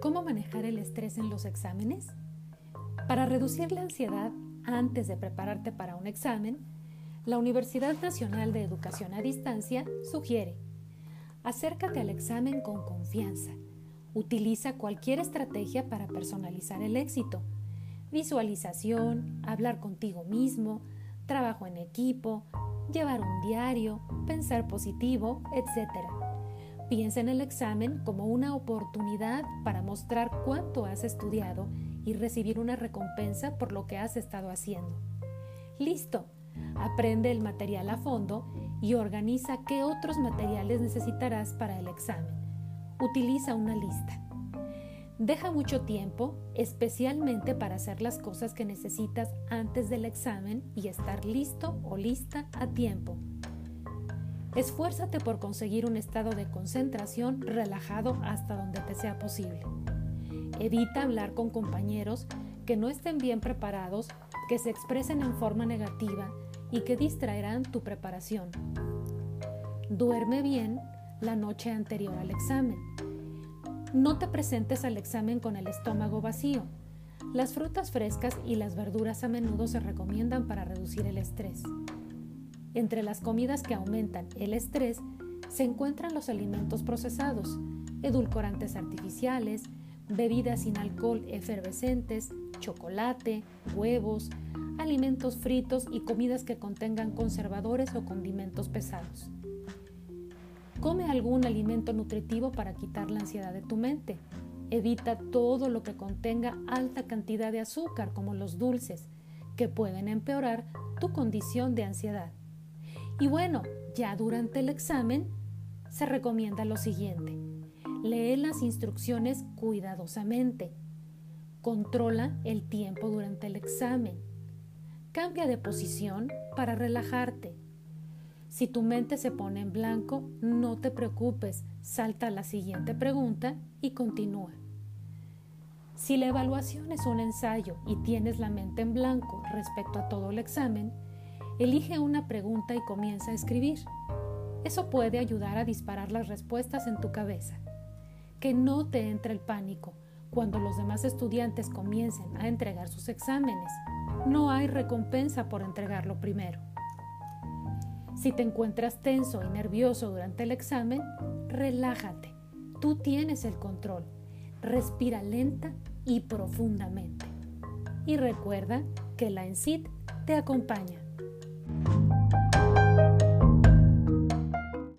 ¿Cómo manejar el estrés en los exámenes? Para reducir la ansiedad antes de prepararte para un examen, la Universidad Nacional de Educación a Distancia sugiere acércate al examen con confianza. Utiliza cualquier estrategia para personalizar el éxito. Visualización, hablar contigo mismo, trabajo en equipo, llevar un diario, pensar positivo, etc. Piensa en el examen como una oportunidad para mostrar cuánto has estudiado y recibir una recompensa por lo que has estado haciendo. Listo, aprende el material a fondo y organiza qué otros materiales necesitarás para el examen. Utiliza una lista. Deja mucho tiempo, especialmente para hacer las cosas que necesitas antes del examen y estar listo o lista a tiempo. Esfuérzate por conseguir un estado de concentración relajado hasta donde te sea posible. Evita hablar con compañeros que no estén bien preparados, que se expresen en forma negativa y que distraerán tu preparación. Duerme bien la noche anterior al examen. No te presentes al examen con el estómago vacío. Las frutas frescas y las verduras a menudo se recomiendan para reducir el estrés. Entre las comidas que aumentan el estrés se encuentran los alimentos procesados, edulcorantes artificiales, bebidas sin alcohol efervescentes, chocolate, huevos, alimentos fritos y comidas que contengan conservadores o condimentos pesados. Come algún alimento nutritivo para quitar la ansiedad de tu mente. Evita todo lo que contenga alta cantidad de azúcar como los dulces, que pueden empeorar tu condición de ansiedad. Y bueno, ya durante el examen se recomienda lo siguiente. Lee las instrucciones cuidadosamente. Controla el tiempo durante el examen. Cambia de posición para relajarte. Si tu mente se pone en blanco, no te preocupes, salta a la siguiente pregunta y continúa. Si la evaluación es un ensayo y tienes la mente en blanco respecto a todo el examen, Elige una pregunta y comienza a escribir. Eso puede ayudar a disparar las respuestas en tu cabeza. Que no te entre el pánico cuando los demás estudiantes comiencen a entregar sus exámenes. No hay recompensa por entregarlo primero. Si te encuentras tenso y nervioso durante el examen, relájate. Tú tienes el control. Respira lenta y profundamente. Y recuerda que la ENSID te acompaña.